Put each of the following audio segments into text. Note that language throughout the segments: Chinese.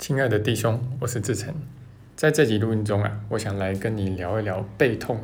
亲爱的弟兄，我是志成，在这集录音中啊，我想来跟你聊一聊背痛。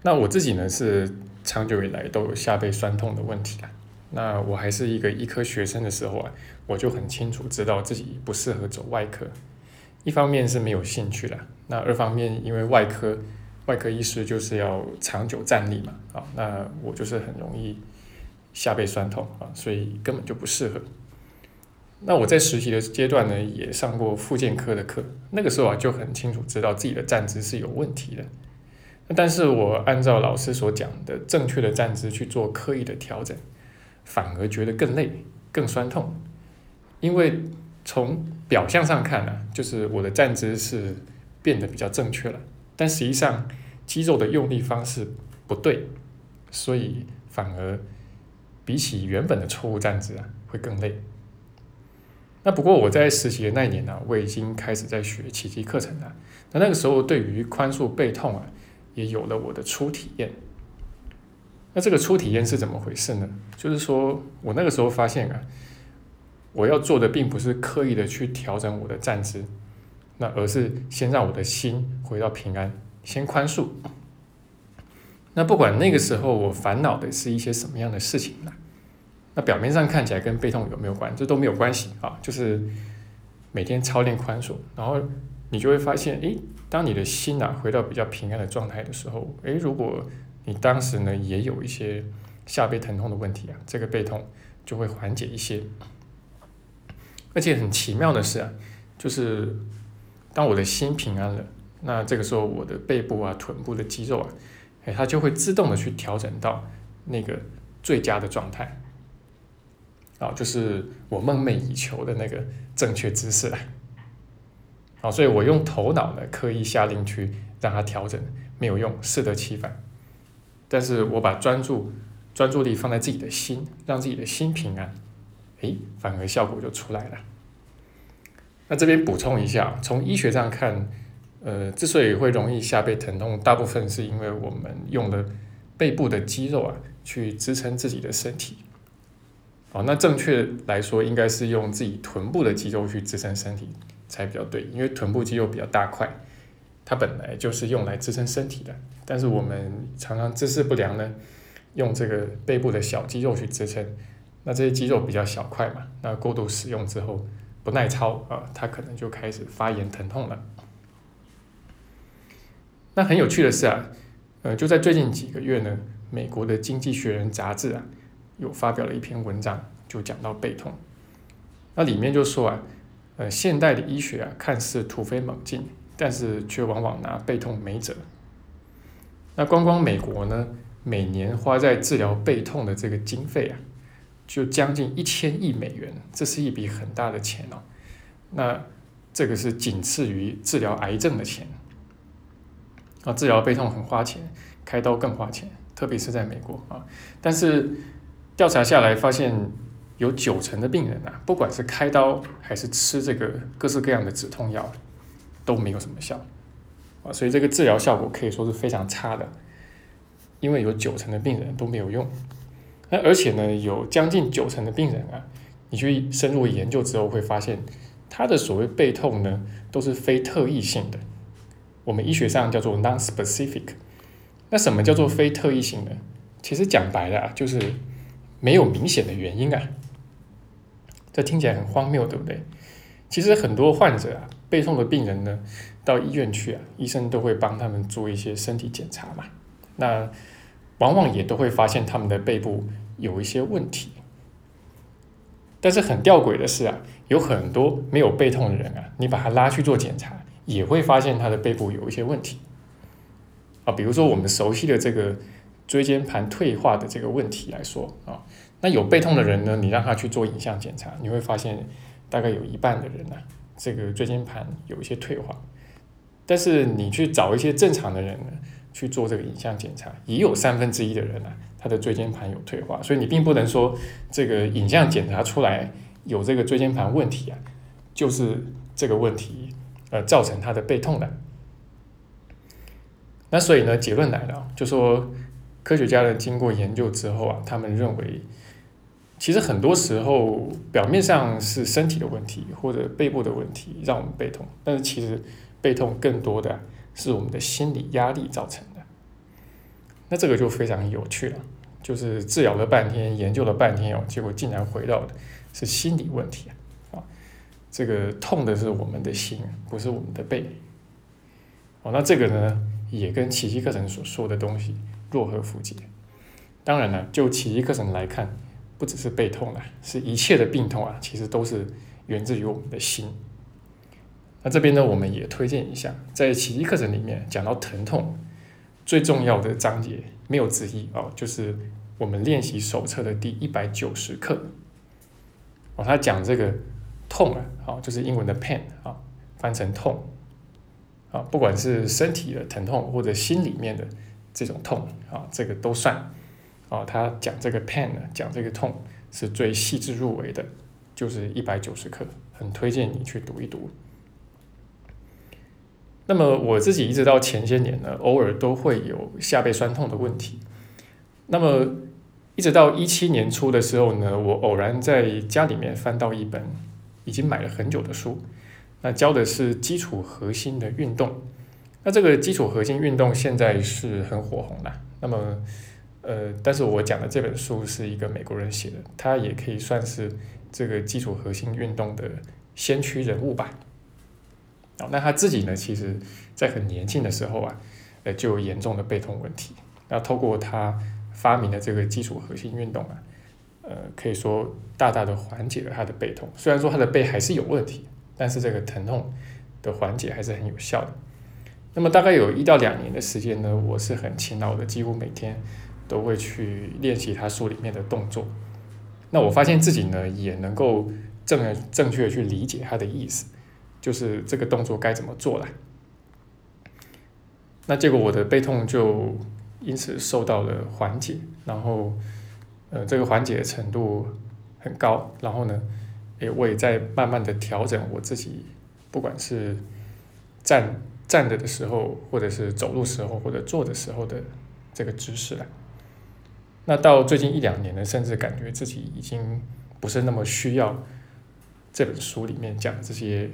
那我自己呢是长久以来都有下背酸痛的问题啊。那我还是一个医科学生的时候啊，我就很清楚知道自己不适合走外科。一方面是没有兴趣了，那二方面因为外科外科医师就是要长久站立嘛，啊，那我就是很容易下背酸痛啊，所以根本就不适合。那我在实习的阶段呢，也上过复健科的课，那个时候啊就很清楚知道自己的站姿是有问题的。但是我按照老师所讲的正确的站姿去做刻意的调整，反而觉得更累、更酸痛。因为从表象上看呢，就是我的站姿是变得比较正确了，但实际上肌肉的用力方式不对，所以反而比起原本的错误站姿啊，会更累。那不过我在实习的那一年呢，我已经开始在学奇迹课程了。那那个时候对于宽恕背痛啊，也有了我的初体验。那这个初体验是怎么回事呢？就是说我那个时候发现啊，我要做的并不是刻意的去调整我的站姿，那而是先让我的心回到平安，先宽恕。那不管那个时候我烦恼的是一些什么样的事情呢？那表面上看起来跟背痛有没有关？这都没有关系啊，就是每天操练宽恕，然后你就会发现，诶，当你的心啊回到比较平安的状态的时候，诶，如果你当时呢也有一些下背疼痛的问题啊，这个背痛就会缓解一些。而且很奇妙的是啊，就是当我的心平安了，那这个时候我的背部啊、臀部的肌肉啊，诶，它就会自动的去调整到那个最佳的状态。啊，就是我梦寐以求的那个正确姿势了。好，所以我用头脑呢刻意下令去让它调整，没有用，适得其反。但是我把专注专注力放在自己的心，让自己的心平安，诶，反而效果就出来了。那这边补充一下，从医学上看，呃，之所以会容易下背疼痛，大部分是因为我们用了背部的肌肉啊去支撑自己的身体。哦，那正确来说，应该是用自己臀部的肌肉去支撑身体才比较对，因为臀部肌肉比较大块，它本来就是用来支撑身体的。但是我们常常姿势不良呢，用这个背部的小肌肉去支撑，那这些肌肉比较小块嘛，那过度使用之后不耐操啊，它可能就开始发炎疼痛了。那很有趣的是啊，呃，就在最近几个月呢，美国的《经济学人》杂志啊。有发表了一篇文章，就讲到背痛。那里面就说啊，呃，现代的医学啊，看似突飞猛进，但是却往往拿背痛没辙。那光光美国呢，每年花在治疗背痛的这个经费啊，就将近一千亿美元，这是一笔很大的钱哦。那这个是仅次于治疗癌症的钱。啊，治疗背痛很花钱，开刀更花钱，特别是在美国啊。但是调查下来发现，有九成的病人啊，不管是开刀还是吃这个各式各样的止痛药，都没有什么效啊，所以这个治疗效果可以说是非常差的。因为有九成的病人都没有用，那而且呢，有将近九成的病人啊，你去深入研究之后会发现，他的所谓背痛呢，都是非特异性的，我们医学上叫做 non-specific。那什么叫做非特异性呢？其实讲白了啊，就是。没有明显的原因啊，这听起来很荒谬，对不对？其实很多患者啊，背痛的病人呢，到医院去啊，医生都会帮他们做一些身体检查嘛。那往往也都会发现他们的背部有一些问题。但是很吊诡的是啊，有很多没有背痛的人啊，你把他拉去做检查，也会发现他的背部有一些问题啊。比如说我们熟悉的这个。椎间盘退化的这个问题来说啊，那有背痛的人呢，你让他去做影像检查，你会发现大概有一半的人呢，这个椎间盘有一些退化。但是你去找一些正常的人呢，去做这个影像检查，也有三分之一的人呢，他的椎间盘有退化。所以你并不能说这个影像检查出来有这个椎间盘问题啊，就是这个问题呃造成他的背痛的。那所以呢，结论来了，就说。科学家呢，经过研究之后啊，他们认为其实很多时候表面上是身体的问题或者背部的问题让我们背痛，但是其实背痛更多的是我们的心理压力造成的。那这个就非常有趣了，就是治疗了半天，研究了半天哦，结果竟然回到的是心理问题啊！这个痛的是我们的心，不是我们的背。哦，那这个呢，也跟奇迹课程所说的东西若合符节。当然了，就奇迹课程来看。不只是背痛了，是一切的病痛啊，其实都是源自于我们的心。那这边呢，我们也推荐一下，在奇迹课程里面讲到疼痛最重要的章节，没有之一哦，就是我们练习手册的第一百九十课。哦，他讲这个痛啊，好，就是英文的 pain 啊，翻成痛啊，不管是身体的疼痛或者心里面的这种痛啊，这个都算。哦，他讲这个 pain 呢，讲这个痛是最细致入微的，就是一百九十克，很推荐你去读一读。那么我自己一直到前些年呢，偶尔都会有下背酸痛的问题。那么一直到一七年初的时候呢，我偶然在家里面翻到一本已经买了很久的书，那教的是基础核心的运动。那这个基础核心运动现在是很火红的。那么呃，但是我讲的这本书是一个美国人写的，他也可以算是这个基础核心运动的先驱人物吧。哦，那他自己呢，其实在很年轻的时候啊，呃，就有严重的背痛问题。那透过他发明的这个基础核心运动啊，呃，可以说大大的缓解了他的背痛。虽然说他的背还是有问题，但是这个疼痛的缓解还是很有效的。那么大概有一到两年的时间呢，我是很勤劳的，几乎每天。都会去练习他书里面的动作，那我发现自己呢也能够正正确的去理解他的意思，就是这个动作该怎么做了。那结果我的背痛就因此受到了缓解，然后呃这个缓解的程度很高，然后呢，诶我也在慢慢的调整我自己，不管是站站着的时候，或者是走路时候，或者坐的时候的这个姿势了。那到最近一两年呢，甚至感觉自己已经不是那么需要这本书里面讲这些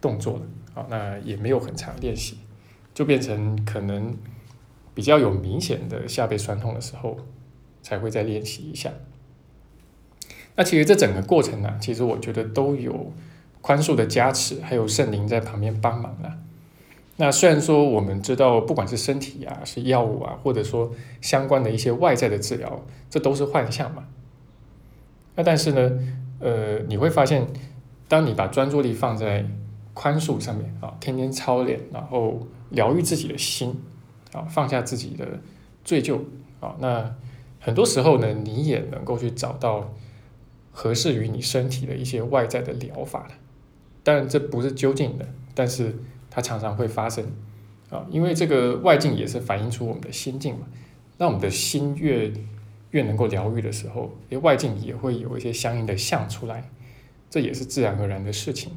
动作了啊，那也没有很长练习，就变成可能比较有明显的下背酸痛的时候才会再练习一下。那其实这整个过程呢，其实我觉得都有宽恕的加持，还有圣灵在旁边帮忙了。那虽然说我们知道，不管是身体啊，是药物啊，或者说相关的一些外在的治疗，这都是幻象嘛。那但是呢，呃，你会发现，当你把专注力放在宽恕上面啊，天天操练，然后疗愈自己的心啊，放下自己的罪疚啊，那很多时候呢，你也能够去找到合适于你身体的一些外在的疗法的。当然，这不是究竟的，但是。它常常会发生，啊，因为这个外境也是反映出我们的心境嘛。那我们的心越越能够疗愈的时候，诶，外境也会有一些相应的相出来，这也是自然而然的事情。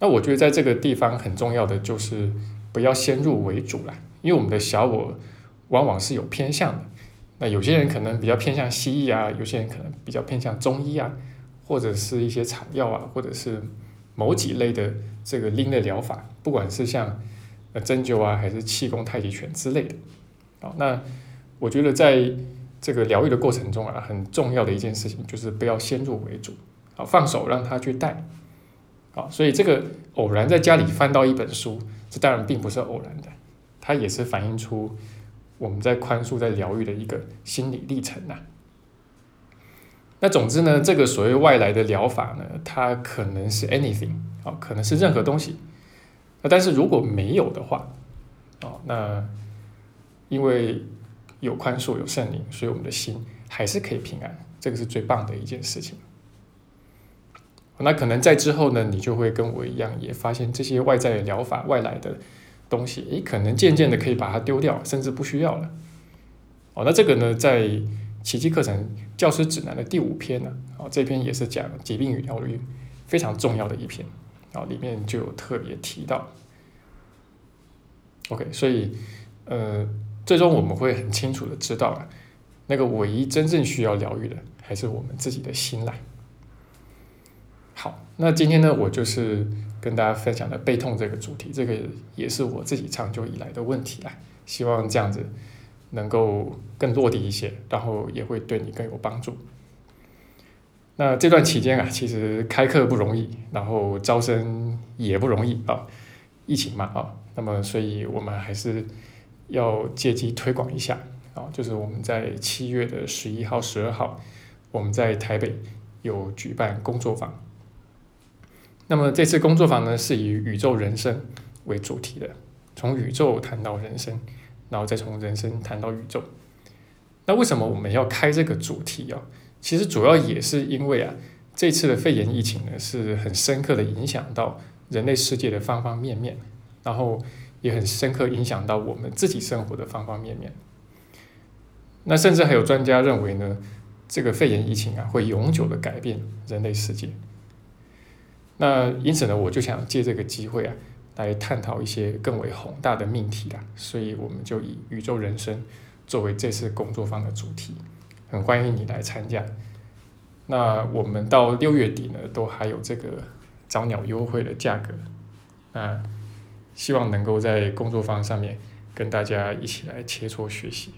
那我觉得在这个地方很重要的就是不要先入为主啦，因为我们的小我往往是有偏向的。那有些人可能比较偏向西医啊，有些人可能比较偏向中医啊，或者是一些草药啊，或者是某几类的。这个拎的疗法，不管是像呃针灸啊，还是气功、太极拳之类的，好，那我觉得在这个疗愈的过程中啊，很重要的一件事情就是不要先入为主，好，放手让他去带，好，所以这个偶然在家里翻到一本书，这当然并不是偶然的，它也是反映出我们在宽恕、在疗愈的一个心理历程呐。那总之呢，这个所谓外来的疗法呢，它可能是 anything。啊，可能是任何东西，那但是如果没有的话，哦，那因为有宽恕有圣灵，所以我们的心还是可以平安，这个是最棒的一件事情。那可能在之后呢，你就会跟我一样，也发现这些外在的疗法、外来的东西，诶，可能渐渐的可以把它丢掉，甚至不需要了。哦，那这个呢，在奇迹课程教师指南的第五篇呢，哦，这篇也是讲疾病与疗愈非常重要的一篇。然后里面就有特别提到，OK，所以呃，最终我们会很清楚的知道啊，那个唯一真正需要疗愈的还是我们自己的心来？好，那今天呢，我就是跟大家分享的背痛这个主题，这个也是我自己长久以来的问题啦。希望这样子能够更落地一些，然后也会对你更有帮助。那这段期间啊，其实开课不容易，然后招生也不容易啊，疫情嘛啊，那么所以我们还是要借机推广一下啊，就是我们在七月的十一号、十二号，我们在台北有举办工作坊。那么这次工作坊呢，是以宇宙人生为主题的，从宇宙谈到人生，然后再从人生谈到宇宙。那为什么我们要开这个主题啊？其实主要也是因为啊，这次的肺炎疫情呢，是很深刻的影响到人类世界的方方面面，然后也很深刻影响到我们自己生活的方方面面。那甚至还有专家认为呢，这个肺炎疫情啊，会永久的改变人类世界。那因此呢，我就想借这个机会啊，来探讨一些更为宏大的命题啦。所以我们就以宇宙人生作为这次工作坊的主题。很欢迎你来参加。那我们到六月底呢，都还有这个早鸟优惠的价格。那希望能够在工作坊上面跟大家一起来切磋学习。